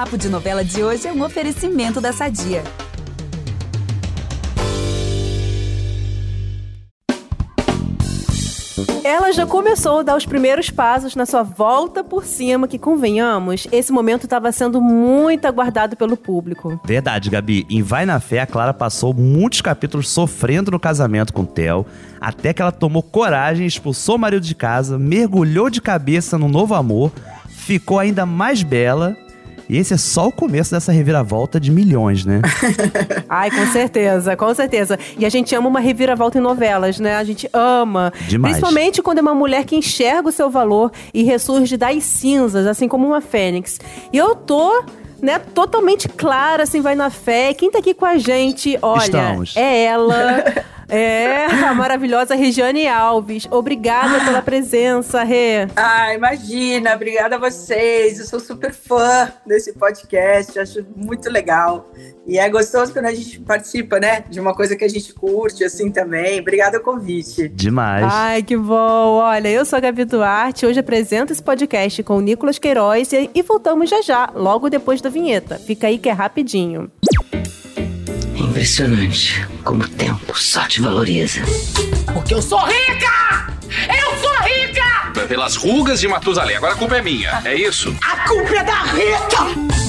Papo de Novela de hoje é um oferecimento da Sadia. Ela já começou a dar os primeiros passos na sua volta por cima, que convenhamos, esse momento estava sendo muito aguardado pelo público. Verdade, Gabi. Em Vai na Fé, a Clara passou muitos capítulos sofrendo no casamento com o Theo, até que ela tomou coragem, expulsou o marido de casa, mergulhou de cabeça no novo amor, ficou ainda mais bela e esse é só o começo dessa reviravolta de milhões, né? Ai, com certeza, com certeza. E a gente ama uma reviravolta em novelas, né? A gente ama. Demais. Principalmente quando é uma mulher que enxerga o seu valor e ressurge das cinzas, assim como uma fênix. E eu tô né, totalmente clara, assim, vai na fé. Quem tá aqui com a gente, olha, Estamos. é ela. É, a maravilhosa Regiane Alves. Obrigada pela presença, Rê. Ah, imagina, obrigada a vocês. Eu sou super fã desse podcast, acho muito legal. E é gostoso quando a gente participa, né, de uma coisa que a gente curte, assim também. Obrigada ao convite. Demais. Ai, que bom. Olha, eu sou a Gabi Duarte. Hoje apresento esse podcast com o Nicolas Queiroz e, voltamos já já, logo depois da vinheta. Fica aí que é rapidinho. É impressionante como o tempo só te valoriza. Porque eu sou rica! Eu sou rica! Pelas rugas de Matusalém. Agora a culpa é minha, é isso? A culpa é da Rita!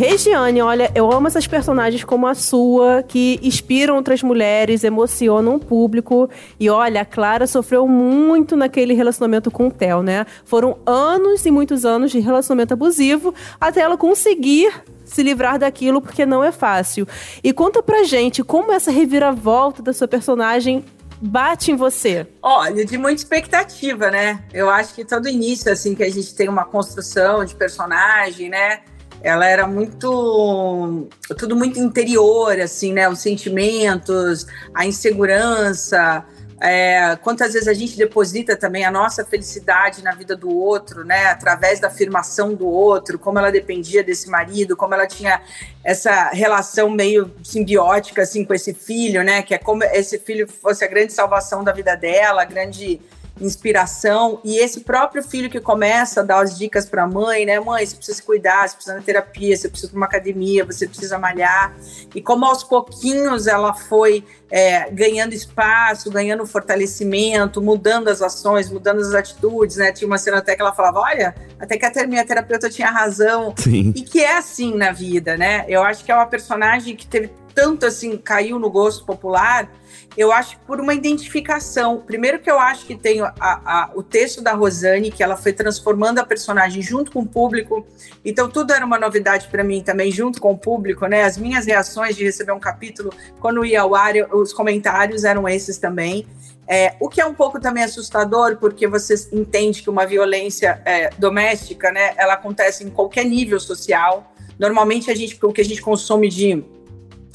Regiane, olha, eu amo essas personagens como a sua, que inspiram outras mulheres, emocionam o público. E olha, a Clara sofreu muito naquele relacionamento com o Theo, né? Foram anos e muitos anos de relacionamento abusivo até ela conseguir se livrar daquilo, porque não é fácil. E conta pra gente como essa reviravolta da sua personagem bate em você. Olha, de muita expectativa, né? Eu acho que todo início, assim, que a gente tem uma construção de personagem, né? Ela era muito. tudo muito interior, assim, né? Os sentimentos, a insegurança. É, quantas vezes a gente deposita também a nossa felicidade na vida do outro, né? Através da afirmação do outro, como ela dependia desse marido, como ela tinha essa relação meio simbiótica assim com esse filho, né? Que é como esse filho fosse a grande salvação da vida dela, a grande inspiração e esse próprio filho que começa a dar as dicas para a mãe, né? Mãe, você precisa se cuidar, você precisa na terapia, você precisa ir uma academia, você precisa malhar. E como aos pouquinhos ela foi é, ganhando espaço, ganhando fortalecimento, mudando as ações, mudando as atitudes, né? Tinha uma cena até que ela falava, olha, até que a minha terapeuta tinha razão. Sim. E que é assim na vida, né? Eu acho que é uma personagem que teve tanto assim, caiu no gosto popular, eu acho por uma identificação. Primeiro que eu acho que tem a, a, o texto da Rosane, que ela foi transformando a personagem junto com o público. Então tudo era uma novidade para mim também, junto com o público, né? As minhas reações de receber um capítulo, quando ia ao ar, eu- os comentários eram esses também. É, o que é um pouco também assustador, porque você entende que uma violência é, doméstica, né, ela acontece em qualquer nível social. Normalmente a gente, o que a gente consome de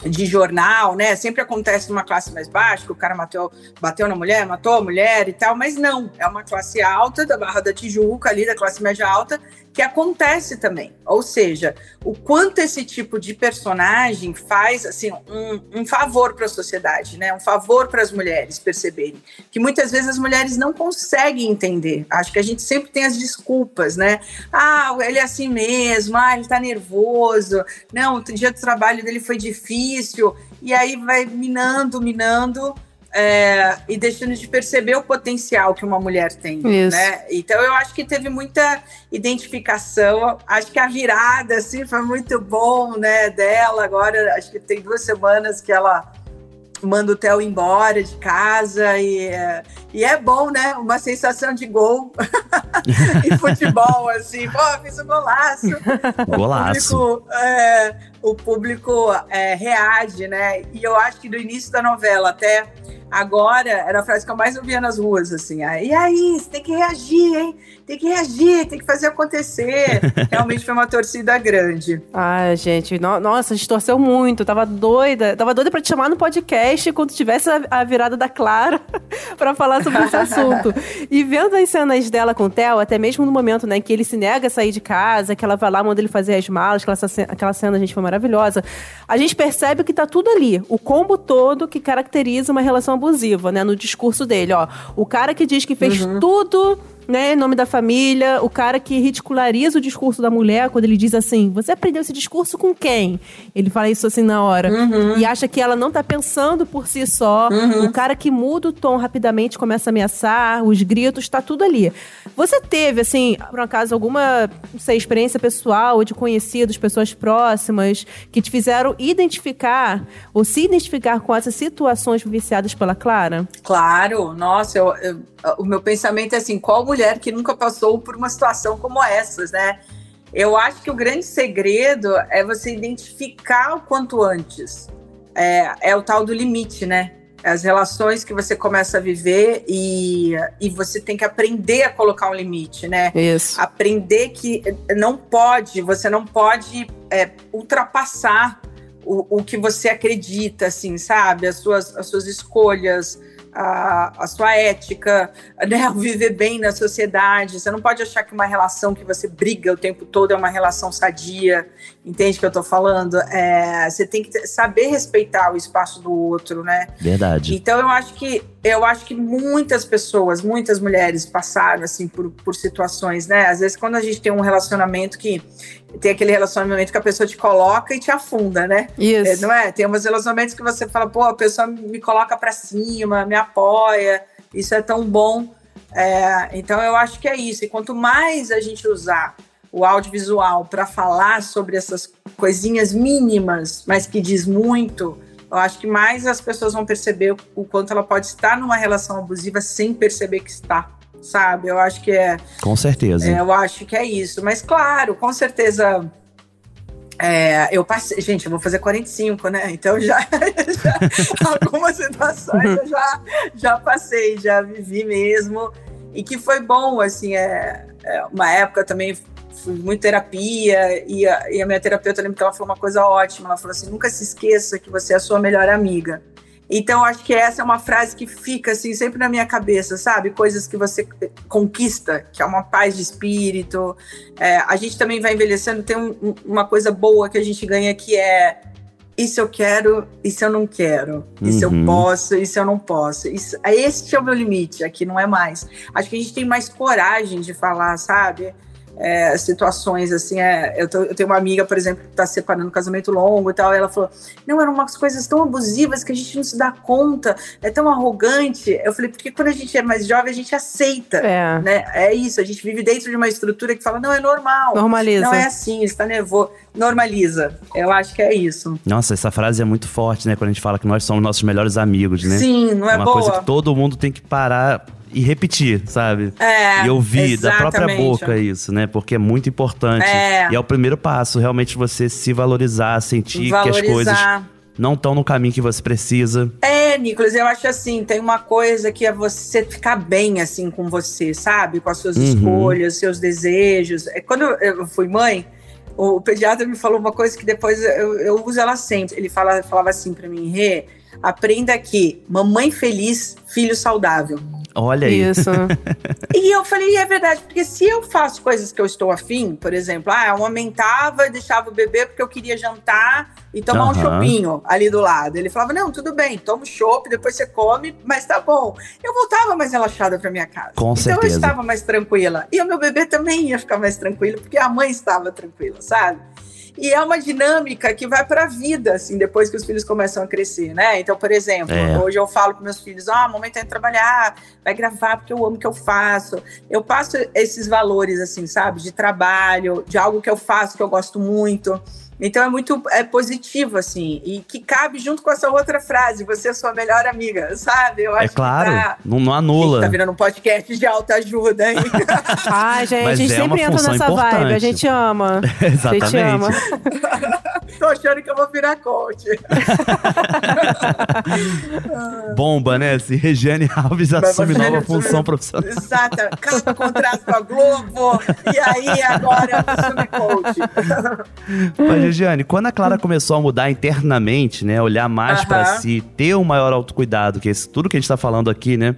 de jornal, né? Sempre acontece numa classe mais baixa, que o cara matou, bateu na mulher, matou a mulher e tal, mas não, é uma classe alta da Barra da Tijuca, ali da classe média alta, que acontece também. Ou seja, o quanto esse tipo de personagem faz assim um, um favor para a sociedade, né? Um favor para as mulheres perceberem que muitas vezes as mulheres não conseguem entender. Acho que a gente sempre tem as desculpas, né? Ah, ele é assim mesmo, ah, ele tá nervoso, não, o dia do trabalho dele foi difícil, e aí vai minando, minando. É, e deixando de perceber o potencial que uma mulher tem, Isso. né? Então eu acho que teve muita identificação. Acho que a virada assim foi muito bom, né? Dela agora, acho que tem duas semanas que ela manda o Theo embora de casa e é, e é bom, né? Uma sensação de gol em futebol, assim, pô, fiz um golaço. Golaço. O público, é, o público é, reage, né? E eu acho que do início da novela até agora era a frase que eu mais ouvia nas ruas, assim. ah, E aí, você tem que reagir, hein? Tem que reagir, tem que fazer acontecer. Realmente foi uma torcida grande. Ai, gente, no- nossa, a gente torceu muito. Tava doida. Tava doida pra te chamar no podcast quando tivesse a, a virada da Clara pra falar sobre esse assunto. E vendo as cenas dela com o Theo, até mesmo no momento, né, que ele se nega a sair de casa, que ela vai lá, manda ele fazer as malas, aquela, aquela cena, gente, foi maravilhosa. A gente percebe que tá tudo ali. O combo todo que caracteriza uma relação abusiva, né, no discurso dele, ó. O cara que diz que fez tudo né, em nome da família, o cara que ridiculariza o discurso da mulher quando ele diz assim: Você aprendeu esse discurso com quem? Ele fala isso assim na hora. Uhum. E acha que ela não tá pensando por si só. O cara que muda o tom rapidamente, começa a ameaçar, os gritos, tá tudo ali. Você teve, assim, por acaso, alguma, sei, experiência pessoal ou de conhecidos, pessoas próximas, que te fizeram identificar ou se identificar com essas situações viciadas pela Clara? Claro, nossa, eu- eu- o meu pensamento é assim: qual mulher que nunca passou por uma situação como essas, né? Eu acho que o grande segredo é você identificar o quanto antes. É, é o tal do limite, né? As relações que você começa a viver e, e você tem que aprender a colocar um limite, né? Isso. aprender que não pode, você não pode é, ultrapassar o, o que você acredita, assim, sabe? As suas, as suas escolhas, a, a sua ética, né? Viver bem na sociedade. Você não pode achar que uma relação que você briga o tempo todo é uma relação sadia. Entende o que eu tô falando? É, você tem que saber respeitar o espaço do outro, né? Verdade. Então eu acho que eu acho que muitas pessoas, muitas mulheres passaram assim por, por situações, né? Às vezes quando a gente tem um relacionamento que tem aquele relacionamento que a pessoa te coloca e te afunda, né? É, Isso. não é? Tem uns relacionamentos que você fala, pô, a pessoa me coloca pra cima, me apoia, isso é tão bom. É, então eu acho que é isso. E quanto mais a gente usar o audiovisual para falar sobre essas coisinhas mínimas, mas que diz muito, eu acho que mais as pessoas vão perceber o quanto ela pode estar numa relação abusiva sem perceber que está, sabe? Eu acho que é, Com certeza. é, eu acho que é isso. Mas claro, com certeza. é, eu passei, gente, eu vou fazer 45, né? Então já, já algumas situações eu já, já passei, já vivi mesmo. E que foi bom, assim, é, é uma época também fui muito terapia, e a, e a minha terapeuta, eu lembro que ela falou uma coisa ótima, ela falou assim, nunca se esqueça que você é a sua melhor amiga. Então, acho que essa é uma frase que fica, assim, sempre na minha cabeça, sabe? Coisas que você conquista, que é uma paz de espírito. É, a gente também vai envelhecendo, tem um- um- uma coisa boa que a gente ganha que é isso eu quero, isso eu não quero. Isso eu Uhum. posso, isso eu não posso. Isso, este é o meu limite, aqui não é mais. Acho que a gente tem mais coragem de falar, sabe? É, situações assim, é, eu, tô- eu tenho uma amiga, por exemplo, que está separando um casamento longo e tal, e ela falou: Não, eram umas coisas tão abusivas que a gente não se dá conta, é tão arrogante. Eu falei: Porque quando a gente é mais jovem, a gente aceita. É. Né? É isso, a gente vive dentro de uma estrutura que fala: Não, é normal. Normaliza. Não é assim, está nervoso. Normaliza. Eu acho que é isso. Nossa, essa frase é muito forte, né? Quando a gente fala que nós somos nossos melhores amigos, né? Sim, não é uma boa? coisa que todo mundo tem que parar e repetir, sabe? É, e ouvir da própria exatamente. boca isso, né? Porque é muito importante. É. E é o primeiro passo, realmente você se valorizar, sentir que as coisas Valorizar. não estão no caminho que você precisa. É, Nicolas, eu acho assim, tem uma coisa que é você ficar bem assim com você, sabe? Com as suas Uhum. escolhas, seus desejos. É, Quando eu- fui mãe, o pediatra me falou uma coisa que depois eu, eu uso ela sempre. Ele fala, falava assim pra mim, Rê, aprenda que mamãe feliz, filho saudável. Olha aí. Isso. E eu falei, é verdade, porque se eu faço coisas que eu estou afim, por exemplo, ah, eu amamentava e deixava o bebê porque eu queria jantar e tomar um Aham. chopinho ali do lado. Ele falava, não, tudo bem, toma o chopp, depois você come, mas tá bom. Eu voltava mais relaxada para minha casa. Com então certeza. eu estava mais tranquila. E o meu bebê também ia ficar mais tranquilo, porque a mãe estava tranquila, sabe? E é uma dinâmica que vai para a vida, assim, depois que os filhos começam a crescer, né? Então, por exemplo, É. hoje eu falo para meus filhos: ah, a mamãe tá indo trabalhar, vai gravar porque eu amo o que eu faço. Eu passo esses valores, assim, sabe? De trabalho, de algo que eu faço que eu gosto muito. Então é muito é positivo, assim, e que cabe junto com essa outra frase: você é sua melhor amiga, sabe? Eu É acho claro, que tá. não, não Gente, anula. tá virando um podcast de alta ajuda, hein? Ai, gente, Mas a gente é sempre uma entra função nessa vibe. A importante. gente ama. A gente ama. Exatamente. Tô achando que eu vou virar coach. Bomba, né? Se Regiane Alves assume nova função profissional. Exato. Acaba o contrato com a Globo. E aí, agora eu assumo coach. Mas, Regiane, quando a Clara começou a mudar internamente, né? Olhar mais Aham. pra si, ter um maior autocuidado, que é tudo que a gente tá falando aqui, né?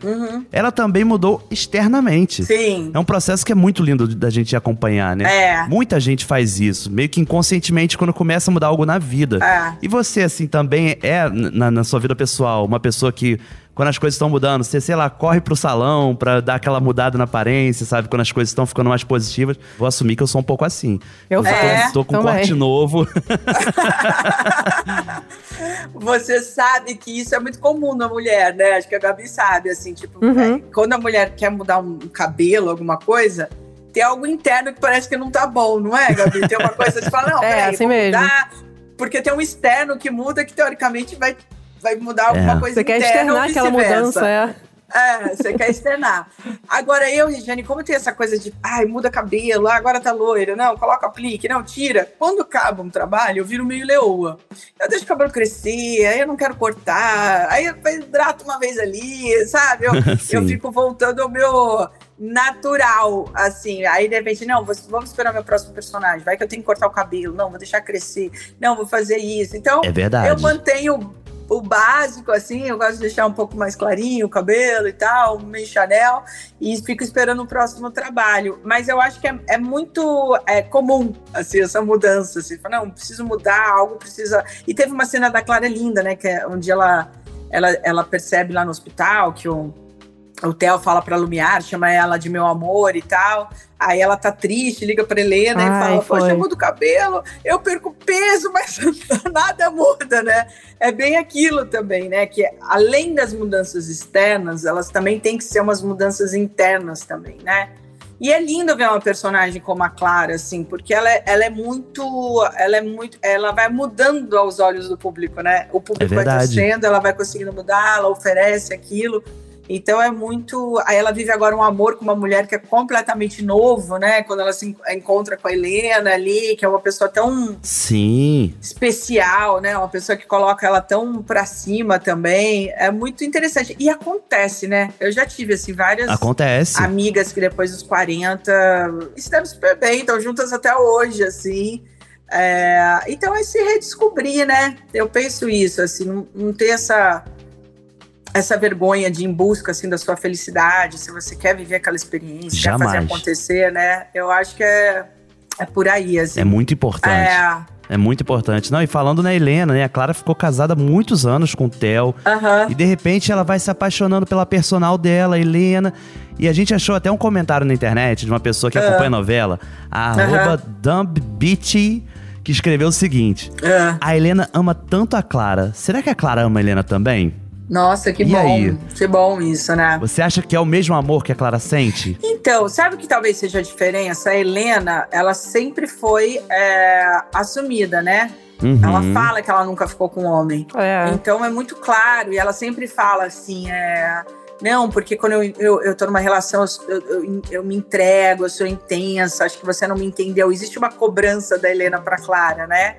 Ela também mudou externamente. Uhum. Sim. É um processo que é muito lindo da gente acompanhar, né? É. Muita gente faz isso, meio que inconscientemente quando começa a mudar algo na vida. É. E você, assim, também é, na, na sua vida pessoal, uma pessoa que quando as coisas estão mudando. Você, sei lá, corre pro salão pra dar aquela mudada na aparência, sabe? Quando as coisas estão ficando mais positivas. Vou assumir que eu sou um pouco assim. Eu tô, faço tô com um também. corte novo. Você sabe que isso é muito comum na mulher, né? Acho que a Gabi sabe, assim, tipo, Uhum. é, quando a mulher quer mudar um cabelo, alguma coisa, tem algo interno que parece que não tá bom, não é, Gabi? Tem uma coisa que você fala, não, É, peraí, assim mesmo. mudar, porque tem um externo que muda que teoricamente vai, vai mudar alguma É. coisa Você quer interna externar ou aquela mudança, é. É, você quer externar. Agora eu, Regiane, como tem essa coisa de, ai, muda cabelo, agora tá loira, não, coloca aplique, não, tira. Quando acaba um trabalho, eu viro meio leoa. Eu deixo o cabelo crescer, aí eu não quero cortar, aí eu hidrato uma vez ali, sabe? Eu, eu fico voltando ao meu natural, assim. Aí, de repente, não, vou- vamos esperar meu próximo personagem. Vai que eu tenho que cortar o cabelo. Não, vou deixar crescer. Não, vou fazer isso. Então, É verdade. eu mantenho o básico, assim, eu gosto de deixar um pouco mais clarinho o cabelo e tal, meio Chanel, e fico esperando o próximo trabalho. Mas eu acho que é, é muito é, comum, assim, essa mudança. Assim, não, preciso mudar, algo precisa. E teve uma cena da Clara Linda, né, que é onde ela, ela, ela percebe lá no hospital que o. O Theo fala pra Lumiar, chama ela de meu amor e tal. Aí ela tá triste, liga pra Helena e Ai, fala: Poxa, foi. eu mudo o cabelo, eu perco peso, mas nada muda, né? é bem aquilo também, né? Que além das mudanças externas, elas também têm que ser umas mudanças internas também, né? E é lindo ver uma personagem como a Clara, assim, porque ela é, ela é muito, ela é muito, ela vai mudando aos olhos do público, né? O público vai verdade. torcendo, ela vai conseguindo mudar, ela oferece aquilo. Então é muito. Aí ela vive agora um amor com uma mulher que é completamente novo, né? Quando ela se en- encontra com a Helena ali, que é uma pessoa tão Sim. especial, né? Uma pessoa que coloca ela tão pra cima também. É muito interessante. E acontece, né? Eu já tive, assim, várias Acontece. amigas que depois dos 40 se deram super bem, estão juntas até hoje, assim. É, então é se redescobrir, né? Eu penso isso, assim, não, não ter essa essa vergonha de ir em busca assim da sua felicidade, se você quer viver aquela experiência, quer Jamais. fazer acontecer, né? Eu acho que é, é por aí, assim. É muito importante. É, É muito importante. Não, e falando na Helena, né? A Clara ficou casada há muitos anos com o Theo. aham. E de repente ela vai se apaixonando pela personal dela, Helena. E a gente achou até um comentário na internet de uma pessoa que acompanha a novela, a arroba dumbbeachy, que escreveu o seguinte: é. A Helena ama tanto a Clara. Será que a Clara ama a Helena também? Nossa, que E bom. aí? Que bom isso, né? Você acha que é o mesmo amor que a Clara sente? Então, sabe o que talvez seja a diferença? A Helena, ela sempre foi é, assumida, né? Uhum. Ela fala que ela nunca ficou com homem. É. Então é muito claro, e ela sempre fala assim: é, não, porque quando eu, eu, eu tô numa relação, eu, eu, eu me entrego, eu sou intensa, acho que você não me entendeu. Existe uma cobrança da Helena pra Clara, né?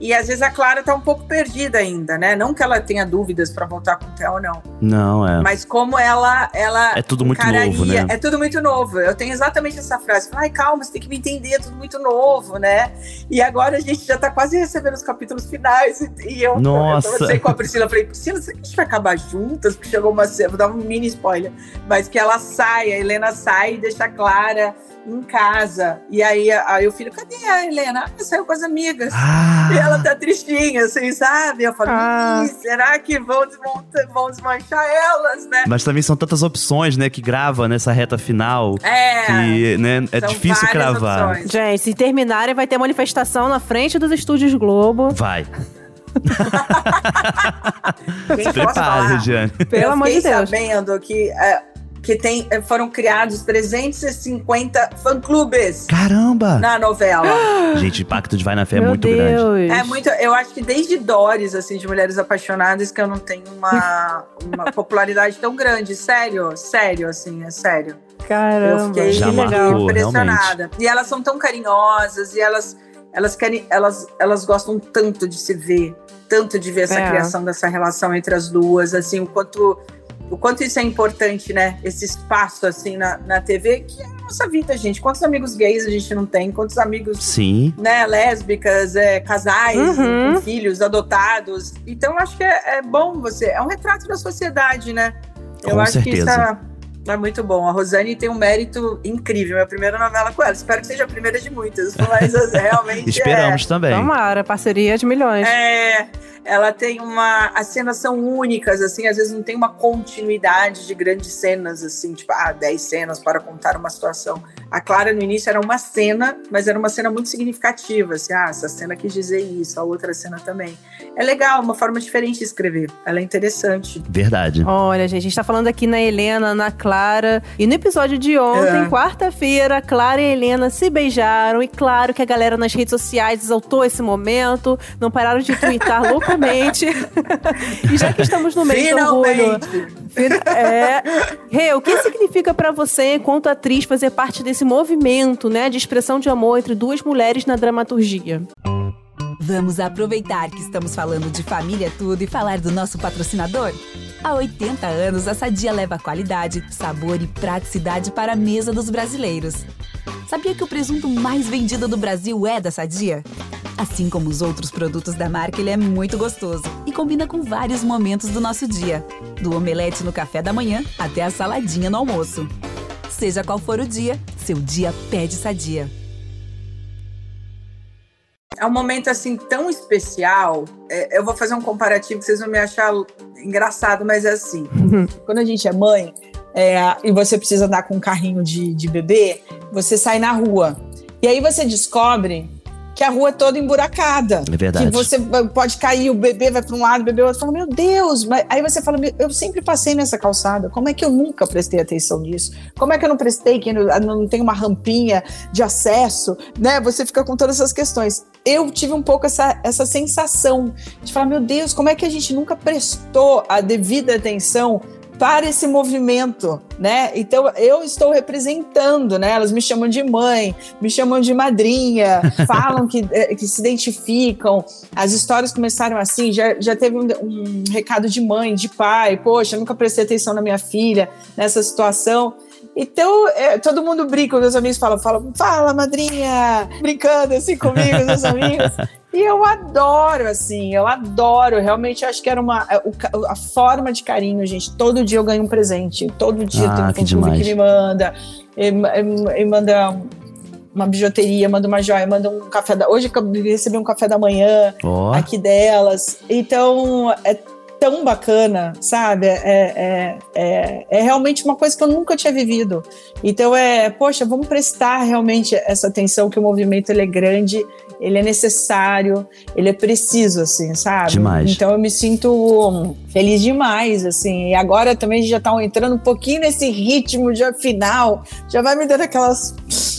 E às vezes a Clara tá um pouco perdida ainda, né? Não que ela tenha dúvidas pra voltar com o Theo, não. Não, é. Mas como ela, ela É tudo muito encararia- novo, né? É tudo muito novo. Eu tenho exatamente essa frase. Ai, calma, você tem que me entender, é tudo muito novo, né? E agora a gente já tá quase recebendo os capítulos finais. E, eu, Nossa. eu conversei com a Priscila, eu falei, Priscila, será que a gente vai acabar juntas? Porque chegou uma cena, vou dar um mini spoiler. Mas que ela sai, a Helena sai e deixa a Clara em casa. E aí, aí o filho, cadê a Helena? Ah, saiu com as amigas. Ah, E ela tá tristinha, assim, sabe? Eu falo, Ah. "Ih, será que vão, desmontar, vão desmanchar elas, né? Mas também são tantas opções, né, que grava nessa reta final. É. Que, né, é são difícil cravar. opções. Gente, se terminarem, vai ter manifestação na frente dos estúdios Globo. Vai. Se prepare, falar? Regiane. Pelo amor de Deus. sabendo que, é, que tem, é, foram criados 350 fã-clubes Caramba! na novela. Gente, o impacto de Vai na Fé é Meu muito Deus. grande. É muito, eu acho que desde Doris, assim, de Mulheres Apaixonadas, que eu não tenho uma, uma popularidade tão grande. Sério, sério, assim, é sério. Eu Caramba, fiquei Já marcou. legal. impressionada. E elas são tão carinhosas e elas elas querem elas elas gostam tanto de se ver, tanto de ver essa É. criação dessa relação entre as duas, assim, o quanto o quanto isso é importante, né? Esse espaço assim na, na TV, que é a nossa vida, gente. Quantos amigos gays a gente não tem? Quantos amigos Sim. né, lésbicas, é, casais Uhum. com filhos adotados. Então, eu acho que é, é bom você. É um retrato da sociedade, né? Eu Com acho que isso é, É muito bom. A Rosane tem um mérito incrível. Minha primeira novela com ela. Espero que seja a primeira de muitas, mas realmente Esperamos é. também. Tomara, parceria de milhões. É, ela tem uma. As cenas são únicas, assim, às vezes não tem uma continuidade de grandes cenas, assim, tipo, ah, 10 cenas para contar uma situação. A Clara, no início, era uma cena, mas era uma cena muito significativa, assim, ah, essa cena quis dizer isso, a outra cena também. É legal, uma forma diferente de escrever. Ela é interessante. Verdade. Olha, gente, a gente tá falando aqui na Helena, na Clara. E no episódio de ontem, É. quarta-feira, Clara e Helena se beijaram. E claro que a galera nas redes sociais exaltou esse momento. Não pararam de twittar loucamente. e já que estamos no mês do orgulho. Finalmente! É. Rê, o que significa pra você, enquanto atriz, fazer parte desse movimento, né, de expressão de amor entre duas mulheres na dramaturgia? Vamos aproveitar que estamos falando de família tudo e falar do nosso patrocinador? Há 80 anos, a Sadia leva qualidade, sabor e praticidade para a mesa dos brasileiros. Sabia que o presunto mais vendido do Brasil é da Sadia? Assim como os outros produtos da marca, ele é muito gostoso e combina com vários momentos do nosso dia, do omelete no café da manhã até a saladinha no almoço. Seja qual for o dia, seu dia pede Sadia. É um momento assim tão especial. É, eu vou fazer um comparativo que vocês vão me achar engraçado, mas é assim. Quando a gente é mãe é, e você precisa andar com um carrinho de, de bebê, você sai na rua. E aí você descobre que a rua é toda emburacada. É verdade. Que você pode cair, o bebê vai para um lado, o bebê vai outro. Fala, meu Deus! Mas aí você fala, "Meu, eu sempre passei nessa calçada. Como é que eu nunca prestei atenção nisso? Como é que eu não prestei que não, não tem uma rampinha de acesso? Né? Você fica com todas essas questões. Eu tive um pouco essa, essa sensação de falar, meu Deus, como é que a gente nunca prestou a devida atenção para esse movimento, né? Então eu estou representando, né? Elas me chamam de mãe, me chamam de madrinha, falam que, eh, que se identificam. As histórias começaram assim, já, já teve um, um recado de mãe, de pai, poxa, nunca prestei atenção na minha filha nessa situação. Então, é, todo mundo brinca, meus amigos falam, falam, fala, madrinha, brincando assim comigo, meus amigos. E eu adoro, assim, eu adoro. Realmente acho que era uma. é, A forma de carinho, gente. Todo dia eu ganho um presente. Todo dia Ah, tem um que que me manda. E, e- e manda uma bijuteria, manda uma joia, manda um café da. Hoje eu recebi um café da manhã Ó, aqui delas. Então, é tão bacana, sabe? É, é, é, é realmente uma coisa que eu nunca tinha vivido. Então, é, poxa, vamos prestar realmente essa atenção que o movimento ele é grande, ele é necessário, ele é preciso, assim, sabe? Demais. Então, eu me sinto hum, feliz demais, assim. E agora também a gente já tá entrando um pouquinho nesse ritmo já final, já vai me dando aquelas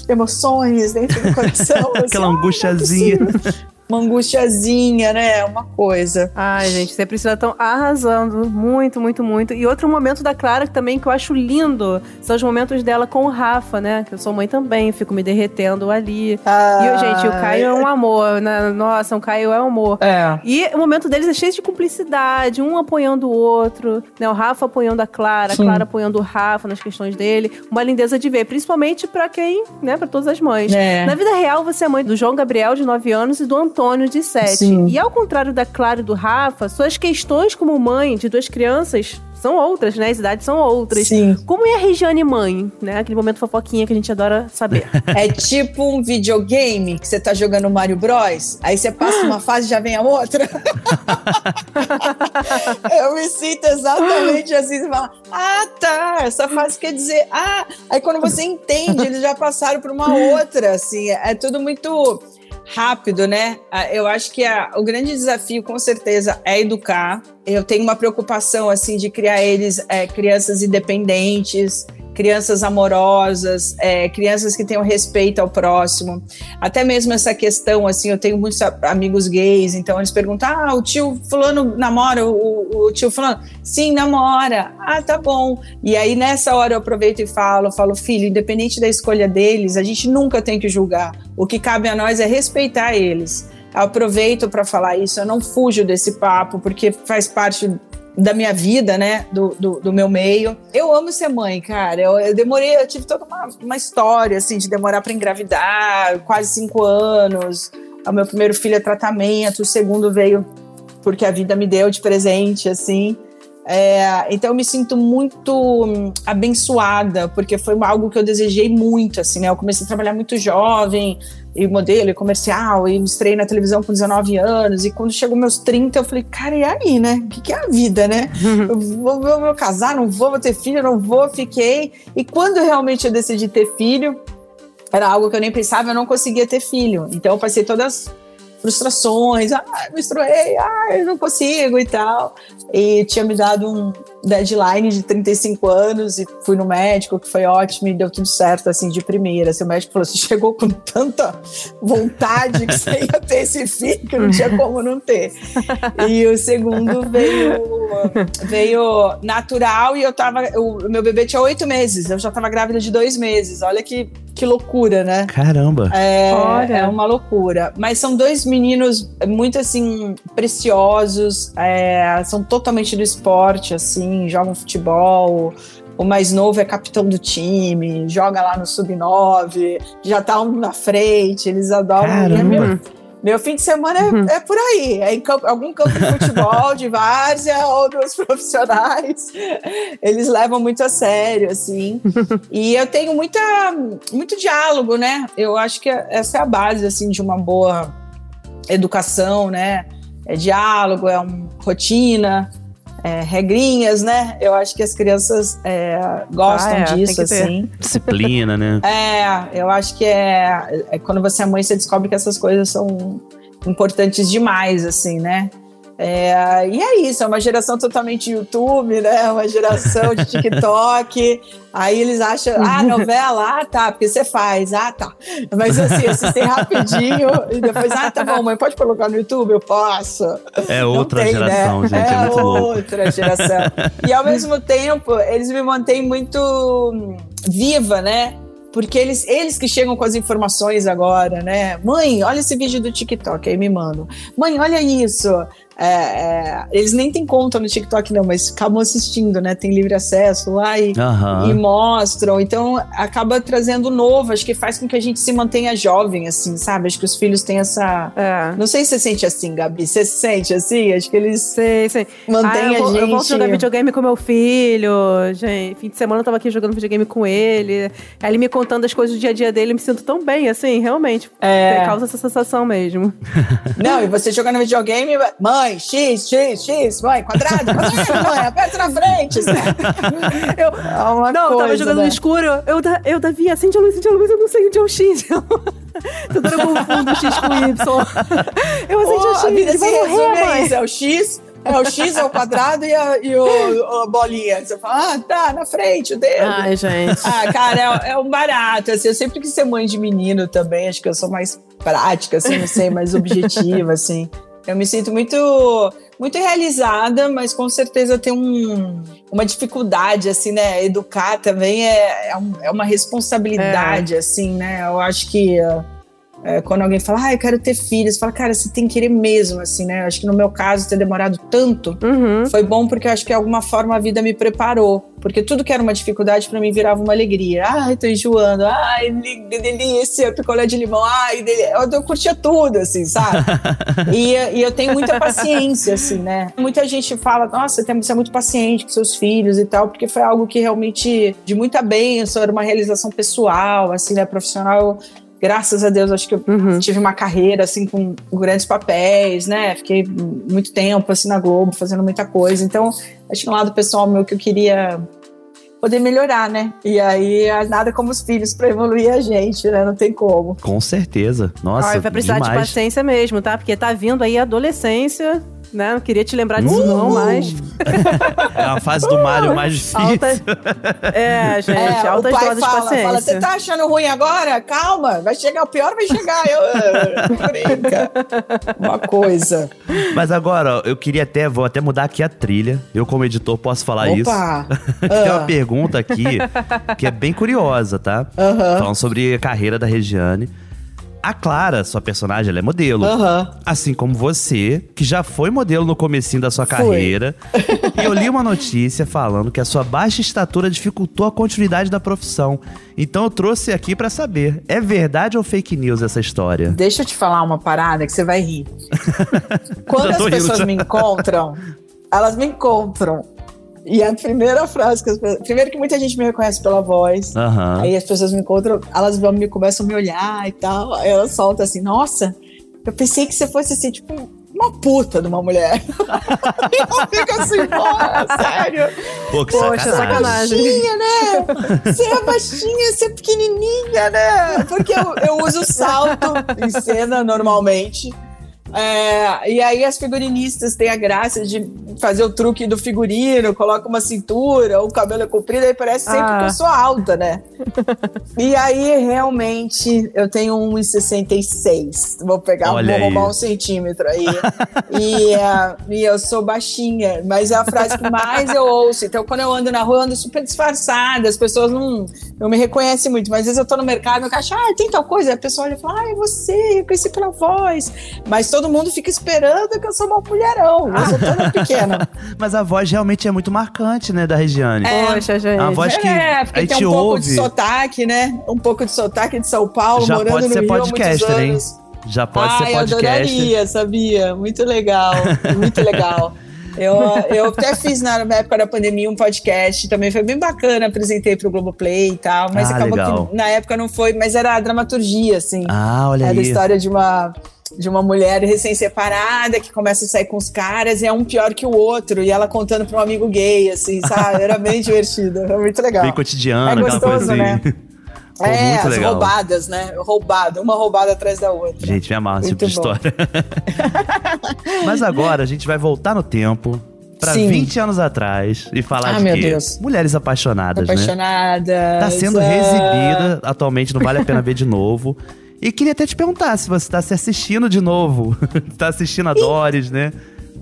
emoções dentro do coração. assim, aquela "Ah, é angustiazinha. possível." uma angustiazinha, né? Uma coisa. Ai, gente, você precisa estão arrasando muito, muito, muito. E outro momento da Clara que também que eu acho lindo são os momentos dela com o Rafa, né? Que eu sou mãe também, fico me derretendo ali. E, gente, o Caio é um amor, né? Nossa, o Caio é um amor. É. E o momento deles é cheio de cumplicidade, um apoiando o outro, né? O Rafa apoiando a Clara, a Sim. Clara apoiando o Rafa nas questões dele. Uma lindeza de ver, principalmente pra quem, né? Pra todas as mães. É. Na vida real, você é mãe do João Gabriel, de 9 anos, e do Antônio, de 7. Sim. E ao contrário da Clara e do Rafa, suas questões como mãe de duas crianças são outras, né? As idades são outras. Sim. Como é a Regiane mãe, né? Aquele momento fofoquinha que a gente adora saber. É tipo um videogame que você tá jogando Mario Bros. Aí você passa uma fase e já vem a outra. Eu me sinto exatamente assim. Você fala, ah, tá. Essa fase quer dizer, ah. Aí quando você entende, eles já passaram para uma outra. Assim, é tudo muito rápido, né? Ah, Eu acho que a- o grande desafio, com certeza, é educar. Eu tenho uma preocupação, assim, de criar eles é, crianças independentes, crianças amorosas, é, crianças que tenham respeito ao próximo. Até mesmo essa questão, assim, eu tenho muitos amigos gays, então eles perguntam: ah, o tio Fulano namora? O, o tio Fulano? Sim, namora. Ah, tá bom. E aí nessa hora eu aproveito e falo: falo, filho, independente da escolha deles, a gente nunca tem que julgar. O que cabe a nós é respeitar eles. Aproveito para falar isso, eu não fujo desse papo, porque faz parte da minha vida, né? Do, do, do meu meio. Eu amo ser mãe, cara. Eu, eu demorei, eu tive toda uma, uma história, assim, de demorar para engravidar, quase cinco anos. O meu primeiro filho é tratamento, o segundo veio porque a vida me deu de presente, assim. É, então eu me sinto muito hum, abençoada, porque foi algo que eu desejei muito, assim, né? Eu comecei a trabalhar muito jovem, e modelo, e comercial, e me estrei na televisão com 19 anos, e quando chegou meus 30, eu falei, cara, e aí, né? O que, que é a vida, né? eu vou, vou, vou casar, não vou, vou ter filho, não vou, fiquei. E quando realmente eu decidi ter filho, era algo que eu nem pensava, eu não conseguia ter filho. Então eu passei todas frustrações, ah, menstruei, ah, eu não consigo e tal. E tinha me dado um deadline de 35 anos e fui no médico, que foi ótimo e deu tudo certo, assim, de primeira. Assim, o médico falou, você chegou com tanta vontade que você ia ter esse filho que não tinha como não ter. E o segundo veio, veio natural e eu tava, o meu bebê tinha oito meses, eu já tava grávida de dois meses. Olha que, que loucura, né? Caramba! É, é uma loucura. Mas são dois meninos muito, assim, preciosos, é, são totalmente do esporte, assim, jogam futebol. O mais novo é capitão do time, joga lá no sub-9, já tá um na frente, eles adoram. Caramba. Meu, meu fim de semana é, é por aí, é em campo, algum campo de futebol, de várzea, ou dos profissionais. Eles levam muito a sério, assim. E eu tenho muita, muito diálogo, né? Eu acho que essa é a base, assim, de uma boa educação, né? É diálogo, é uma rotina, é, regrinhas, né? Eu acho que as crianças é, gostam Ah, é, disso, assim. Disciplina, né? É, eu acho que é, é quando você é mãe, você descobre que essas coisas são importantes demais, assim, né? É, e é isso, é uma geração totalmente YouTube, né? Uma geração de TikTok. Aí eles acham, ah, novela, ah, tá, porque você faz, ah, tá. Mas assim, assistem rapidinho e depois, ah, tá bom, mãe, pode colocar no YouTube? Eu posso. É outra tem, geração, né? gente. É, louco. outra geração. e ao mesmo tempo, eles me mantêm muito hum, viva, né? Porque eles, eles que chegam com as informações agora, né? Mãe, olha esse vídeo do TikTok, aí me mandam. Mãe, olha isso. É, é, eles nem têm conta no TikTok, não, mas acabam assistindo, né? Tem livre acesso lá e, Aham. e mostram. Então acaba trazendo novo, acho que faz com que a gente se mantenha jovem, assim, sabe? Acho que os filhos têm essa. É. Não sei se você sente assim, Gabi. Você se sente assim? Acho que eles Sei, sei. mantêm Ah, eu, vou, a gente. eu volto jogar videogame com meu filho. Gente, fim de semana eu tava aqui jogando videogame com ele. Aí ele me contando as coisas do dia a dia dele, eu me sinto tão bem, assim, realmente. É. Causa essa sensação mesmo. Não, e você jogando videogame, mãe, X, X, X, mãe, quadrado, quadrado, mãe, aperta na frente. Eu, É uma não, eu tava coisa, jogando né? no escuro. Eu, eu Davi, acende a luz, acende a luz, eu não sei onde é o X. Tudo eu confundo X com o Y. Eu acendi Pô, o a X, vida se vai morrer, a mãe. isso, é o X, é o X, é o quadrado e a, e o, a bolinha. Você fala, ah, tá, na frente, o dedo. Ai, gente. Ah, cara, é, é um barato. Assim, eu sempre quis ser mãe de menino também. Acho que eu sou mais prática, assim, não sei, mais objetiva, assim. Eu me sinto muito, muito realizada, mas com certeza tenho um- uma dificuldade, assim, né? Educar também é, é, um- é uma responsabilidade, assim, né? Eu acho que uh, é, quando alguém fala, ah, eu quero ter filhos, fala, cara, você tem que querer mesmo, assim, né? Eu acho que no meu caso, ter demorado tanto Uhum. foi bom porque eu acho que de alguma forma a vida me preparou. Porque tudo que era uma dificuldade pra mim virava uma alegria. Ai, tô enjoando. Ai, delícia, picolé de limão. Ai, deli- eu, eu curtia tudo, assim, sabe? e, e eu tenho muita paciência, assim, né? Muita gente fala, nossa, tem- você é muito paciente com seus filhos e tal, porque foi algo que realmente de muita bênção, era uma realização pessoal, assim, né, profissional. Graças a Deus, acho que eu Uhum. tive uma carreira assim com grandes papéis, né? Fiquei muito tempo assim na Globo fazendo muita coisa. Então, acho que um lado pessoal meu que eu queria poder melhorar, né? E aí nada como os filhos para evoluir a gente, né? Não tem como. Com certeza. Nossa, Ai, vai precisar de demais. paciência mesmo, tá? Porque tá vindo aí a adolescência, né? Não queria te lembrar disso não, mas... É a fase do Mario mais difícil. Alta... É, gente, É, o altas pai doses de fala, paciência. fala, você tá achando ruim agora? Calma, vai chegar, o pior vai chegar. Eu, "Ah, brinca. Uma coisa. Mas agora, eu queria até, vou até mudar aqui a trilha. Eu, como editor, posso falar isso. Opa! Tem uma Ah. pergunta aqui que é bem curiosa, tá? Aham. Falando sobre a carreira da Regiane. A Clara, sua personagem, ela é modelo. Assim como você, que já foi modelo no comecinho da sua carreira. e eu li uma notícia falando que a sua baixa estatura dificultou a continuidade da profissão. Então eu trouxe aqui pra saber, é verdade ou fake news essa história? Deixa eu te falar uma parada que você vai rir. Quando as rindo pessoas já. me encontram, elas me encontram E a primeira frase que as pessoas. Primeiro que muita gente me reconhece pela voz. Aham. Aí as pessoas me encontram, elas vão me começam a me olhar e tal. Aí elas soltam assim, nossa, eu pensei que você fosse assim, tipo, uma puta de uma mulher. eu fico assim, porra, sério. Pô, que Poxa, sacanagem. sacanagem. Baixinha, né? Você é baixinha, você é pequenininha, né? Porque eu, eu uso salto em cena normalmente. É, e aí as figurinistas têm a graça de fazer o truque do figurino, coloca uma cintura, o cabelo é comprido, aí parece sempre Ah. que eu sou alta, né? e aí, realmente, eu tenho 1,66. Vou pegar, Olha vou aí. roubar um centímetro aí. e, é, e eu sou baixinha, mas é a frase que mais eu ouço. Então, quando eu ando na rua, eu ando super disfarçada, as pessoas não, não me reconhecem muito. Mas às vezes eu tô no mercado, eu acho, ah, tem tal coisa. A pessoa olha e fala, ah, é você, eu conheci pela voz. Mas todo mundo fica esperando que eu sou uma mulherão. Eu sou toda pequena. Mas a voz realmente é muito marcante, né, da Regiane. Poxa, gente. A voz que é, a porque gente tem um pouco de sotaque, né? Um pouco de sotaque de São Paulo, Já morando pode no ser Rio há podcaster, muitos hein? anos. Já pode Ai, ser eu podcast. adoraria, sabia? Muito legal, muito legal. Eu, eu até fiz na época da pandemia um podcast, também foi bem bacana, apresentei pro Globoplay e tal, mas Ah, acabou legal. que na época não foi, mas era a dramaturgia, assim. Ah, olha Era a aí. história de uma, de uma mulher recém-separada que começa a sair com os caras e é um pior que o outro, e ela contando pra um amigo gay, assim, sabe? Era bem divertido, era muito legal. Bem cotidiano, É gostoso, assim. né? Pô, é, muito as legal. roubadas, né? Roubada, uma roubada atrás da outra. Gente, me amarra esse tipo de história. Mas agora a gente vai voltar no tempo pra Sim. 20 anos atrás e falar Ah, de quê? Deus. Mulheres apaixonadas, né? Apaixonada. Tá sendo exibida atualmente, não vale a pena ver de novo. E queria até te perguntar se você tá se assistindo de novo. tá assistindo a Doris, né?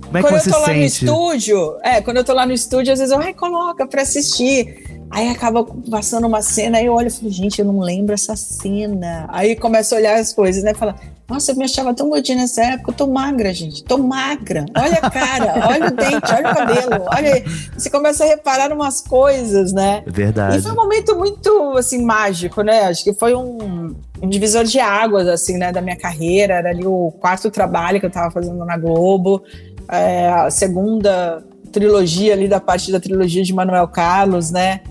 Como é que Quando você eu tô lá no sente? estúdio, é, quando eu tô lá no estúdio, às vezes eu, ai, coloca pra assistir. Aí acaba passando uma cena, aí eu olho e falo, gente, eu não lembro essa cena. Aí começa a olhar as coisas, né? Fala, nossa, eu me achava tão gordinha nessa época, eu tô magra, gente, tô magra. Olha a cara, olha o dente, olha o cabelo, olha aí. Você começa a reparar umas coisas, né? É Verdade. E foi um momento muito, assim, mágico, né? Acho que foi um divisor de águas, assim, né, da minha carreira. Era ali o quarto trabalho que eu tava fazendo na Globo, é, a segunda trilogia ali da parte da trilogia de Manuel Carlos, né?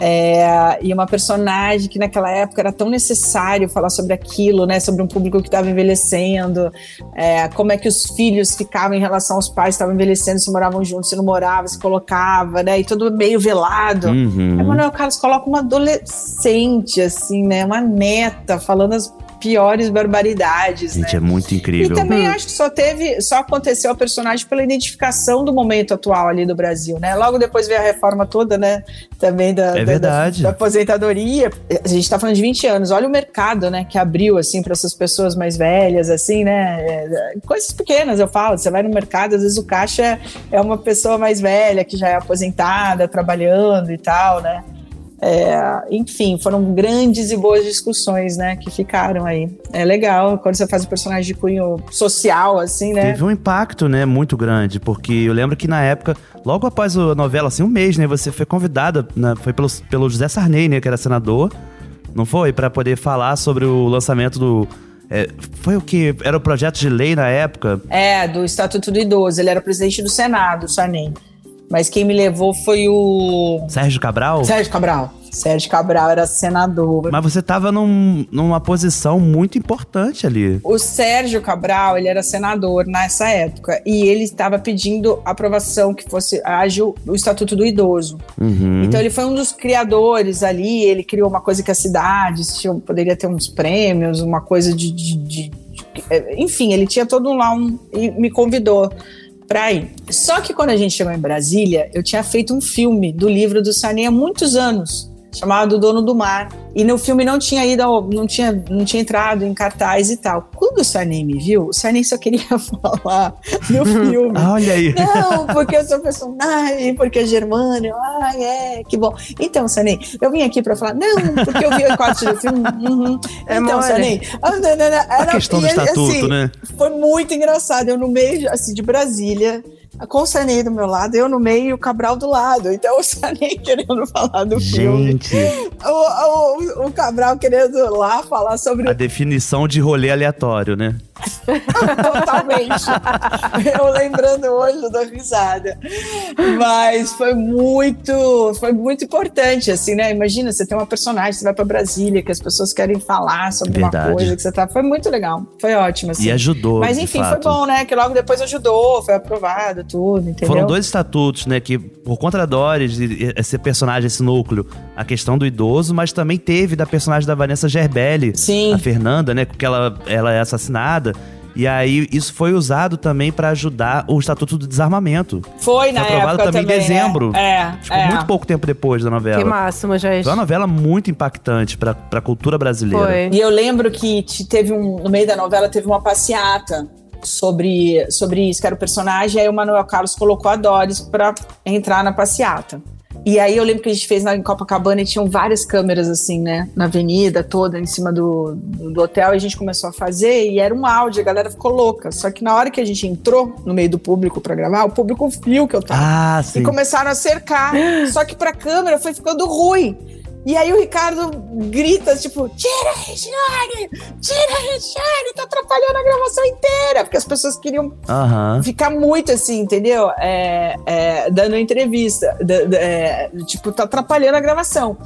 É, e uma personagem que naquela época era tão necessário falar sobre aquilo, né? Sobre um público que estava envelhecendo, é, como é que os filhos ficavam em relação aos pais que estavam envelhecendo, se moravam juntos, se não moravam, se colocava, né? E tudo meio velado. Uhum. Aí Manuel Carlos coloca uma adolescente, assim, né? Uma neta falando as piores barbaridades, Gente, né? é muito E incrível. também acho que só teve, só aconteceu a personagem pela identificação do momento atual ali do Brasil, né? Logo depois veio a reforma toda, né? Também da, É da- verdade. da, da aposentadoria. A gente tá falando de 20 anos. Olha o mercado, né? Que abriu, assim, para essas pessoas mais velhas, assim, né? É, coisas pequenas, eu falo. Você vai no mercado, às vezes o caixa é uma pessoa mais velha, que já é aposentada, trabalhando e tal, né? É, enfim, foram grandes e boas discussões, né, que ficaram aí. É legal quando você faz um personagem de cunho social, assim, né? Teve um impacto, né, muito grande, porque eu lembro que na época, logo após a novela, assim, um mês, né, você foi convidada, né, foi pelo, pelo José Sarney, né, que era senador, não foi? Pra poder falar sobre o lançamento do... é, foi o que? Era o projeto de lei na época? É, do Estatuto do Idoso. Ele era presidente do Senado, Sarney. Mas quem me levou foi o Sérgio Cabral? Sérgio Cabral. Sérgio Cabral era senador. Mas você tava num- numa posição muito importante ali. O Sérgio Cabral, ele era senador nessa época e ele estava pedindo aprovação que fosse ágil o Estatuto do Idoso. Uhum. Então ele foi um dos criadores ali, ele criou uma coisa que as cidades tinham, poderia ter uns prêmios, uma coisa de, de- de- de- é, enfim, ele tinha todo lá um e me convidou para ir. Só que quando a gente chegou em Brasília, eu tinha feito um filme do livro do Sarney há muitos anos, chamado Dono do Mar. E no filme não tinha ido, ao- não tinha, não tinha entrado em cartaz e tal. Quando o Sarney me viu, o Sarney só queria falar no filme. Ah, olha aí. Não, porque eu sou personagem, porque é Germânia. Ai, é, que bom. Então, Sanei, eu vim aqui pra falar, não, porque eu vi o corte do filme. uhum. É então. Sanei. ah, não, não, não, A era- questão do e estatuto, assim, né? Foi muito engraçado. Eu no meio, assim, de Brasília, com o Sanei do meu lado, eu no meio e o Cabral do lado. Então, o Sanei querendo falar do filme. Gente, O, o, o Cabral querendo lá falar sobre a definição de rolê aleatório, né? Totalmente. Eu lembrando hoje, eu dou risada. Mas foi muito, foi muito importante, assim, né? Imagina, você tem uma personagem, você vai para Brasília, que as pessoas querem falar sobre Verdade. uma coisa que você tá. Foi muito legal. Foi ótimo, assim. E ajudou. Mas enfim, foi bom, né? Que logo depois ajudou, foi aprovado, tudo, entendeu? Foram dois estatutos, né? Que por conta da Doris, esse personagem, esse núcleo, a questão do idoso, mas também teve da personagem da Vanessa Gerbelli, Sim. a Fernanda, né? Porque ela, ela é assassinada. E aí, isso foi usado também pra ajudar o Estatuto do Desarmamento. Foi na aprovado época também em né? dezembro. É, Ficou é. muito pouco tempo depois da novela. Que máximo, gente. Foi uma novela muito impactante pra, pra cultura brasileira. Foi. E eu lembro que te- teve um, no meio da novela teve uma passeata sobre, sobre isso, que era o personagem, aí o Manuel Carlos colocou a Doris pra entrar na passeata. E aí eu lembro que a gente fez lá em Copacabana e tinham várias câmeras assim, né, na avenida toda, em cima do, do, do hotel, e a gente começou a fazer e era um áudio, a galera ficou louca. Só que na hora que a gente entrou no meio do público pra gravar, o público viu que eu tava. Ah, E sim. começaram a cercar. Só que pra câmera foi ficando ruim. E aí o Ricardo grita, tipo, tira a Regiane! Tira a Regiane! Tá atrapalhando a gravação inteira! Porque as pessoas queriam ficar muito assim, entendeu? É, é, dando entrevista. da- da- é, tipo, tá atrapalhando a gravação.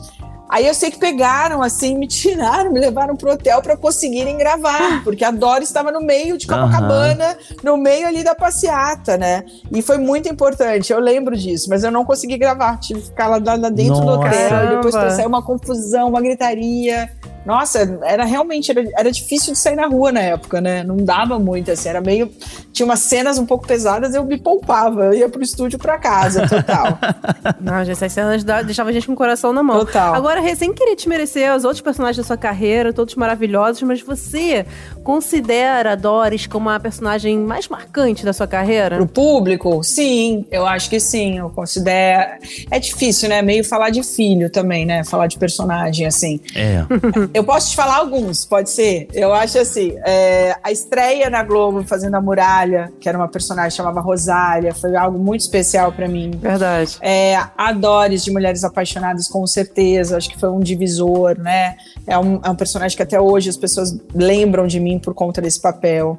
Aí eu sei que pegaram, assim, me tiraram, me levaram pro hotel pra conseguirem gravar, porque a Doris estava no meio de Copacabana, no meio ali da passeata, né? E foi muito importante, eu lembro disso, mas eu não consegui gravar, tive que ficar lá, lá dentro do Nossa. hotel, e depois saiu uma confusão, uma gritaria. Nossa, era realmente, era, era difícil de sair na rua na época, né? Não dava muito, assim, era meio... Tinha umas cenas um pouco pesadas, eu me poupava, eu ia pro estúdio pra casa, total. Não, gente, essas cenas deixavam a gente com o coração na mão. Total. Agora, sem querer te merecer os outros personagens da sua carreira, todos maravilhosos, mas você considera a Doris como a personagem mais marcante da sua carreira? Pro público, sim, eu acho que sim, eu considero. É difícil, né? Meio falar de filho também, né? Falar de personagem, assim. É. Eu posso te falar alguns, pode ser? Eu acho assim, é, a estreia na Globo fazendo a Muralha, que era uma personagem que chamava Rosália, foi algo muito especial pra mim. Verdade. É, a Doris de Mulheres Apaixonadas, com certeza, acho que foi um divisor, né? É um, é um personagem que até hoje as pessoas lembram de mim por conta desse papel.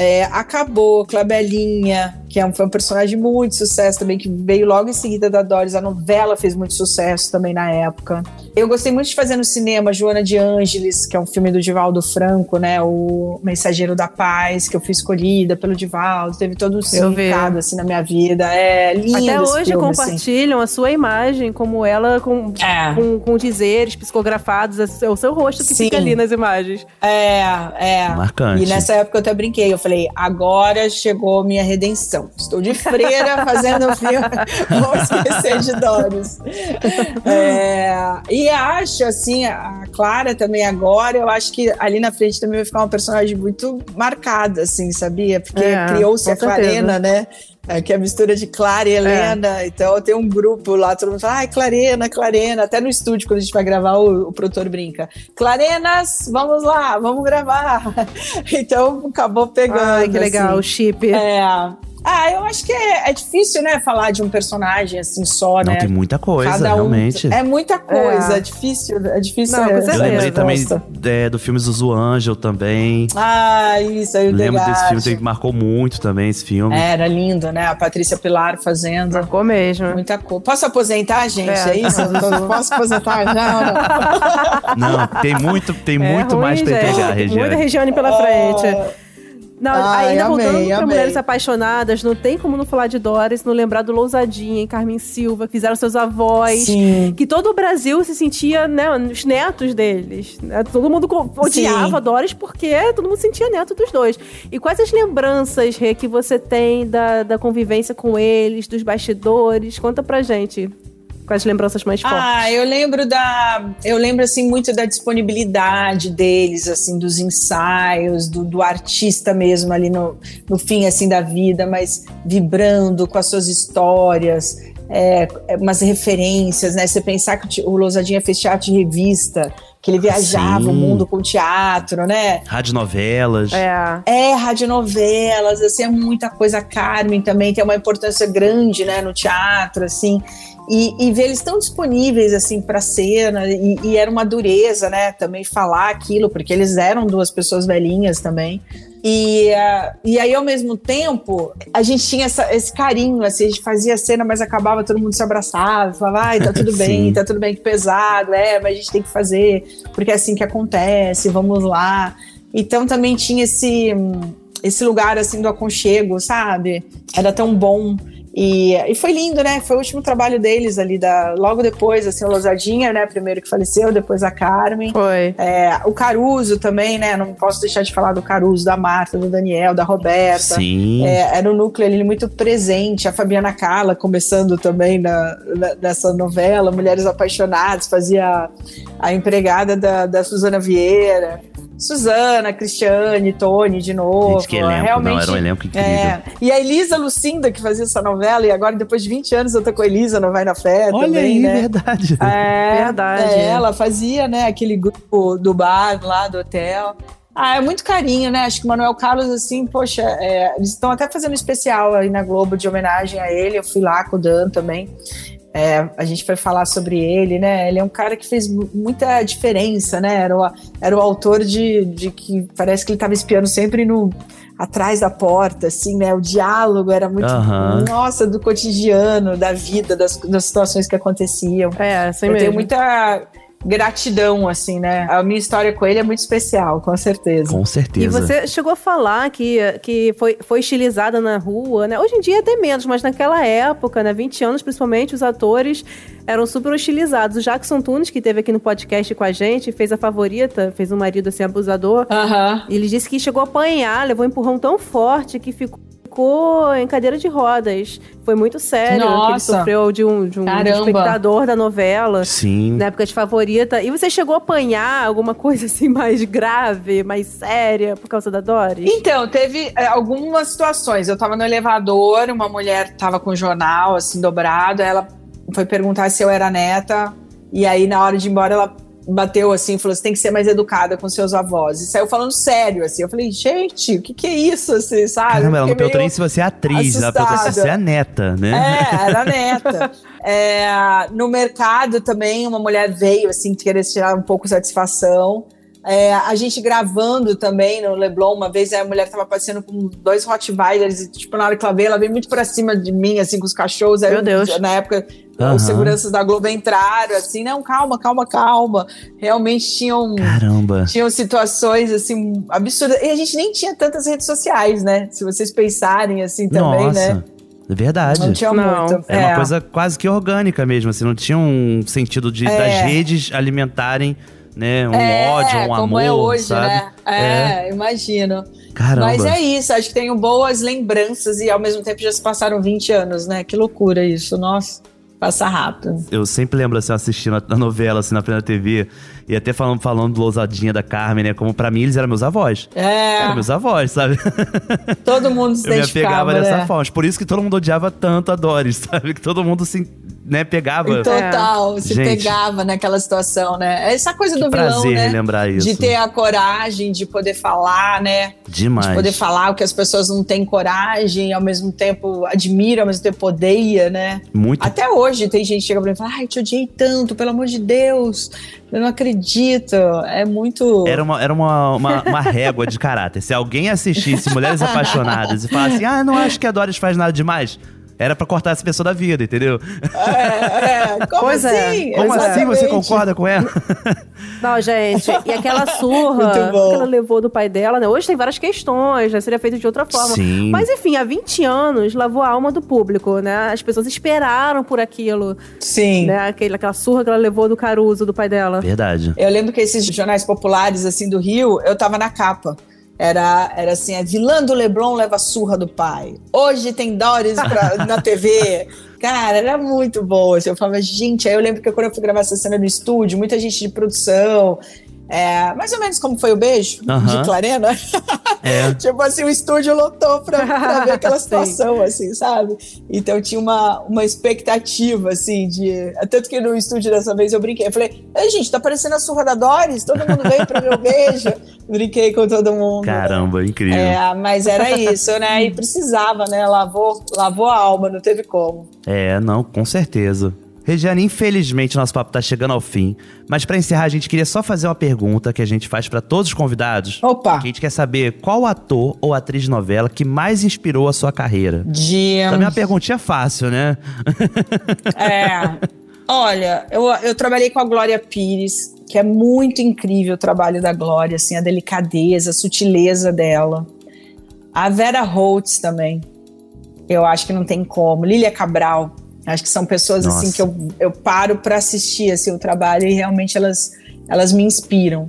É, acabou, Clabelinha, que é um, foi um personagem de muito sucesso também, que veio logo em seguida da Doris. A novela fez muito sucesso também na época. Eu gostei muito de fazer no cinema Joana de Ângeles, que é um filme do Divaldo Franco, né? O Mensageiro da Paz, que eu fui escolhida pelo Divaldo. Teve todo um significado assim na minha vida. É lindo. Até esse hoje filme, assim. compartilham a sua imagem como ela com, É. com, com dizeres psicografados, é o seu rosto que Sim. fica ali nas imagens. É, é. Marcante. E nessa época eu até brinquei, eu falei, agora chegou minha redenção. Estou de freira fazendo filme, vou esquecer de Doris. É, e acho, assim, a Clara também agora, eu acho que ali na frente também vai ficar uma personagem muito marcada, assim, sabia? Porque É, criou-se a Clarena, né? É, que é a mistura de Clara e Helena. Então tem um grupo lá, todo mundo fala, ai, Clarena, Clarena. Até no estúdio, quando a gente vai gravar, o, o produtor brinca. Clarenas, vamos lá, vamos gravar. Então acabou pegando. Ai, que legal, o assim. chip. É. Ah, eu acho que é, é difícil, né, falar de um personagem assim só, Não, né? tem muita coisa, Cada um- realmente. É muita coisa, É. é, difícil, é difícil. Não, é, Eu lembrei também é, do filme Zuzu Angel também. Ah, isso aí, o Lembro desse filme, marcou muito também esse filme. É, Era lindo, né? A Patrícia Pilar fazendo. Marcou mesmo. Muita coisa. Posso aposentar, gente? É. É, isso? Posso aposentar? Não, não. Não, tem muito, tem É muito ruim, mais pra gente. pegar, Regiane. Muita Regiane pela frente. Não, Ai, ainda amei, voltando pra amei. Mulheres Apaixonadas, não tem como não falar de Doris, não lembrar do Lousadinha, Carmen Silva, que fizeram seus avós. Sim. Que todo o Brasil se sentia, né, os netos deles. né? Todo mundo odiava Sim. Doris porque todo mundo sentia neto dos dois. E quais as lembranças, Rê, que você tem da, da convivência com eles, dos bastidores? Conta pra gente. Quais as lembranças mais fortes? Ah, eu lembro da. Eu lembro assim muito da disponibilidade deles, assim, dos ensaios, do, do artista mesmo ali no, no fim assim da vida, mas vibrando com as suas histórias, é, é, umas referências, né? Você pensar que o Lousadinha fez teatro de revista, que ele viajava Sim. o mundo com teatro, né? Rádio novelas. É. É, radionovelas, assim, é muita coisa. Carmen também tem uma importância grande, né, no teatro, assim. E, e ver eles tão disponíveis, assim, pra cena. E, e era uma dureza, né, também falar aquilo, porque eles eram duas pessoas velhinhas também. E, ah, e aí, ao mesmo tempo, a gente tinha essa- esse carinho, assim, a gente fazia a cena, mas acabava todo mundo se abraçava, falava, ai, tá tudo bem, tá tudo bem, que pesado, é, mas a gente tem que fazer, porque é assim que acontece, vamos lá. Então também tinha esse, esse lugar, assim, do aconchego, sabe? Era tão bom. E, e foi lindo, né? Foi o último trabalho deles ali, da, logo depois, assim, o Losadinha, né? Primeiro que faleceu, depois a Carmen. Foi. É, o Caruso também, né? Não posso deixar de falar do Caruso, da Marta, do Daniel, da Roberta. Sim. É, era um núcleo ali muito presente. A Fabiana Carla começando também na, na- nessa novela, Mulheres Apaixonadas, fazia a, a empregada da, da Suzana Vieira. Suzana, Cristiane, Tony de novo. Gente, que elenco. Realmente, Não, era um elenco incrível. é. E a Elisa Lucinda, que fazia essa novela, e agora, depois de 20 anos, eu tô com a Elisa, não vai na fé Olha também, aí, né? verdade. É, Verdade. é, ela fazia, né, aquele grupo do bar lá do hotel. Ah, é muito carinho, né? Acho que o Manuel Carlos, assim, poxa, é, eles estão até fazendo um especial aí na Globo de homenagem a ele. Eu fui lá com o Dan também. É, a gente foi falar sobre ele, né? Ele é um cara que fez mu- muita diferença, né? Era o, era o autor de, de que parece que ele estava espiando sempre no atrás da porta, assim, né? O diálogo era muito, Aham. nossa, do cotidiano, da vida, das, das situações que aconteciam. É, assim Eu mesmo. tenho muita gratidão, assim, né? A minha história com ele é muito especial, com certeza. Com certeza. E você chegou a falar que, que foi, foi estilizada na rua, né? Hoje em dia até menos, mas naquela época, né? 20 anos principalmente, os atores eram super estilizados. O Jackson Tunes, que teve aqui no podcast com a gente, fez a favorita, fez um marido assim abusador. Aham. E ele disse que chegou a apanhar, levou um empurrão tão forte que ficou ficou em cadeira de rodas. Foi muito sério. Que ele sofreu de um, de um espectador da novela. Sim. Na época de favorita. E você chegou a apanhar alguma coisa assim mais grave, mais séria por causa da Doris? Então, teve é, algumas situações. Eu tava no elevador, uma mulher tava com o jornal, assim, dobrado. Ela foi perguntar se eu era neta. E aí, na hora de ir embora, ela bateu assim falou: você tem que ser mais educada com seus avós. E saiu falando sério, assim. Eu falei, gente, o que que é isso, assim, sabe? Caramba, ela não perguntou nem se você é atriz, ela perguntou se assustada. você é a neta, né? É, era neta. É, no mercado também, uma mulher veio, assim, querer tirar um pouco de satisfação. É, a gente gravando também no Leblon, uma vez a mulher tava passeando com dois Rottweilers e, tipo, na hora que ela veio, ela veio muito pra cima de mim, assim, com os cachorros. Aí Meu eu- Deus. Na época, Aham. os seguranças da Globo entraram, assim, não, calma, calma, calma. Realmente tinham Caramba. tinham situações assim absurdas e a gente nem tinha tantas redes sociais, né? Se vocês pensarem assim também, Nossa. né? É verdade. Não tinha Não. muito. Era uma coisa quase que orgânica mesmo, assim, não tinha um sentido de É. das redes alimentarem, né, um é, ódio, um como amor, é hoje, sabe? né? É, imagino. Caramba. Mas é isso, acho que tenho boas lembranças e ao mesmo tempo já se passaram 20 anos, né? Que loucura isso, nossa, passa rápido. Eu sempre lembro, assim, assistindo a novela, assim, na plena TV, e até falando, falando do Lousadinha da Carmen, né, como pra mim eles eram meus avós. É, Eram meus avós, sabe? todo mundo se Eu me apegava dessa né? forma. Por isso que todo mundo odiava tanto a Doris, sabe? Que todo mundo se, né, pegava. Total, se Gente. pegava naquela situação, né? Essa coisa Que do vilão, prazer né? relembrar isso. De ter a coragem de poder falar, né? Demais. de poder falar o que as pessoas não têm coragem, ao mesmo tempo admira, ao mesmo tempo odeia, né? Muito. Até hoje tem gente que chega pra mim e fala: Ai, te odiei tanto, pelo amor de Deus, eu não acredito. É muito. Era, uma, era uma, uma, uma régua de caráter. Se alguém assistisse Mulheres Apaixonadas e falasse, ah, não acho que a Doris faz nada demais. Era pra cortar essa pessoa da vida, entendeu? É, é, como Pois é. assim? Como assim você Exatamente. concorda com ela? Não, gente. E aquela surra que ela levou do pai dela, né? Hoje tem várias questões, né? Seria feito de outra forma. Sim. Mas enfim, há 20 anos lavou a alma do público, né? As pessoas esperaram por aquilo, Sim. né? Aquele, aquela surra que ela levou do Caruso, do pai dela. Verdade. Eu lembro que esses jornais populares assim do Rio, eu tava na capa. Era, era assim, a vilã do Leblon leva a surra do pai. Hoje tem Doris pra- na TV. Cara, era muito boa. assim, Eu falava, gente, aí eu lembro que quando eu fui gravar essa cena no estúdio, muita gente de produção. É, mais ou menos como foi o beijo Aham. de Clarena. É. tipo assim, o estúdio lotou pra, pra ver aquela situação, assim, sabe? Então tinha uma, uma expectativa, assim, de. Tanto que no estúdio dessa vez eu brinquei. Eu falei, Ei, gente, tá parecendo a surra da Doris? Todo mundo veio pra ver o beijo. Brinquei com todo mundo. Caramba, incrível. É, mas era isso, né? E precisava, né? Lavou, lavou a alma, não teve como. É, não, com certeza. Regiane, infelizmente nosso papo tá chegando ao fim, mas pra encerrar a gente queria só fazer uma pergunta que a gente faz pra todos os convidados. Opa! Que a gente quer saber qual ator ou atriz de novela que mais inspirou a sua carreira. De. Também é uma perguntinha fácil, né? É. Olha, eu, eu trabalhei com a Glória Pires, que é muito incrível o trabalho da Glória, assim, a delicadeza, a sutileza dela. A Vera Holtz também. Eu acho que não tem como. Lília Cabral. Acho que são pessoas assim Nossa. que eu, eu paro para assistir assim, o trabalho e realmente elas, elas me inspiram.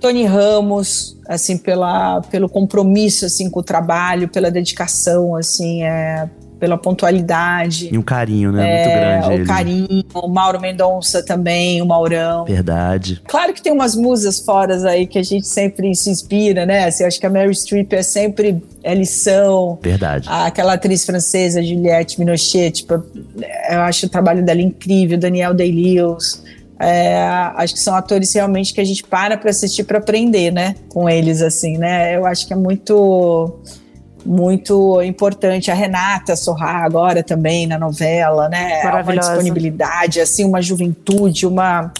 Tony Ramos, assim, pela, pelo compromisso assim com o trabalho, pela dedicação, assim, é, pela pontualidade. E um carinho, né? É, Muito grande o ele. Carinho, o Mauro Mendonça também, o Maurão. Verdade. Claro que tem umas musas fora aí que a gente sempre se inspira, né? Assim, eu acho que a Mary Streep é sempre é lição. Verdade. Aquela atriz francesa, Juliette Minochet, tipo, eu acho o trabalho dela incrível. Daniel Day-Lewis. É, acho que são atores realmente que a gente para para assistir para aprender, né? Com eles, assim, né? Eu acho que é muito muito importante. A Renata Sorrá agora também na novela, né? Uma disponibilidade, assim, uma juventude, uma,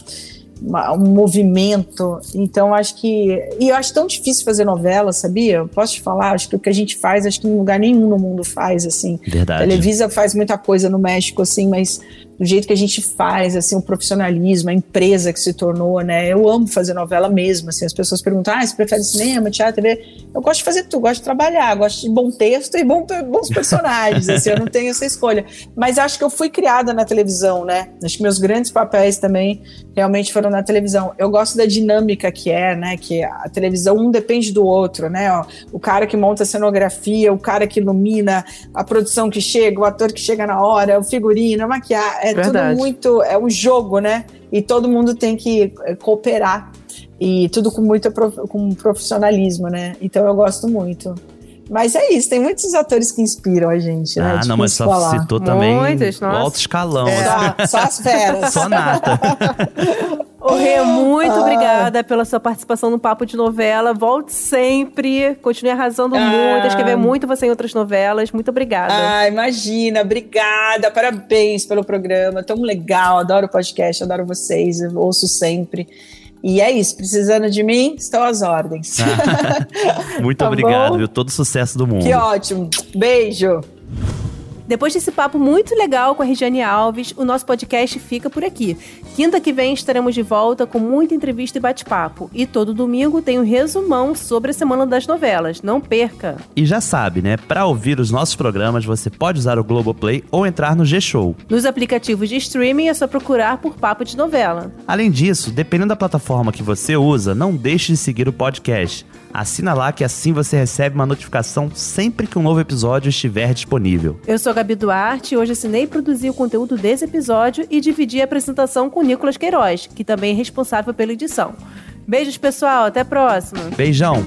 uma- um movimento. Então, acho que. E eu acho tão difícil fazer novela, sabia? Eu posso te falar, acho que o que a gente faz, acho que em lugar nenhum no mundo faz, assim. A Verdade. Televisa faz muita coisa no México, assim, mas do jeito que a gente faz, assim, o profissionalismo, a empresa que se tornou, né? Eu amo fazer novela mesmo, assim, as pessoas perguntam, ah, você prefere cinema, teatro, TV? Eu gosto de fazer tudo, gosto de trabalhar, gosto de bom texto e bom, bons personagens, assim, eu não tenho essa escolha. Mas acho que eu fui criada na televisão, né? Acho que meus grandes papéis também realmente foram na televisão. Eu gosto da dinâmica que é, né? Que a televisão um depende do outro, né? Ó, o cara que monta a cenografia, o cara que ilumina, a produção que chega, o ator que chega na hora, o figurino, a maquiagem, é Verdade. tudo muito, é um jogo, né? E todo mundo tem que eh, cooperar e tudo com muito prof- com profissionalismo, né? Então eu gosto muito. Mas é isso, tem muitos atores que inspiram a gente, né? Ah, Difícil não, mas só falar. citou também Muitos, o alto escalão. É, assim. só, só as feras. Só nata. Ô, Rê, muito Ah. obrigada pela sua participação no Papo de Novela. Volte sempre. Continue arrasando Ah. muito. Escrever muito você em outras novelas. Muito obrigada. Ah, imagina, obrigada, parabéns pelo programa, tão legal, adoro o podcast, adoro vocês, eu ouço sempre. E é isso, precisando de mim, estou às ordens. Muito Tá obrigado, bom? viu? Todo sucesso do mundo. que ótimo, beijo. Depois desse papo muito legal com a Regiane Alves, o nosso podcast fica por aqui. Quinta que vem estaremos de volta com muita entrevista e bate-papo. E todo domingo tem um resumão sobre a semana das novelas. Não perca! E já sabe, né? Pra ouvir os nossos programas, você pode usar o Globoplay ou entrar no G-Show. Nos aplicativos de streaming é só procurar por Papo de Novela. Além disso, dependendo da plataforma que você usa, não deixe de seguir o podcast. Assina lá que assim você recebe uma notificação sempre que um novo episódio estiver disponível. Eu sou a Gabi Duarte e hoje assinei e produzi o conteúdo desse episódio e dividi a apresentação com o Nicolas Queiroz, que também é responsável pela edição. Beijos, pessoal. Até a próxima. Beijão!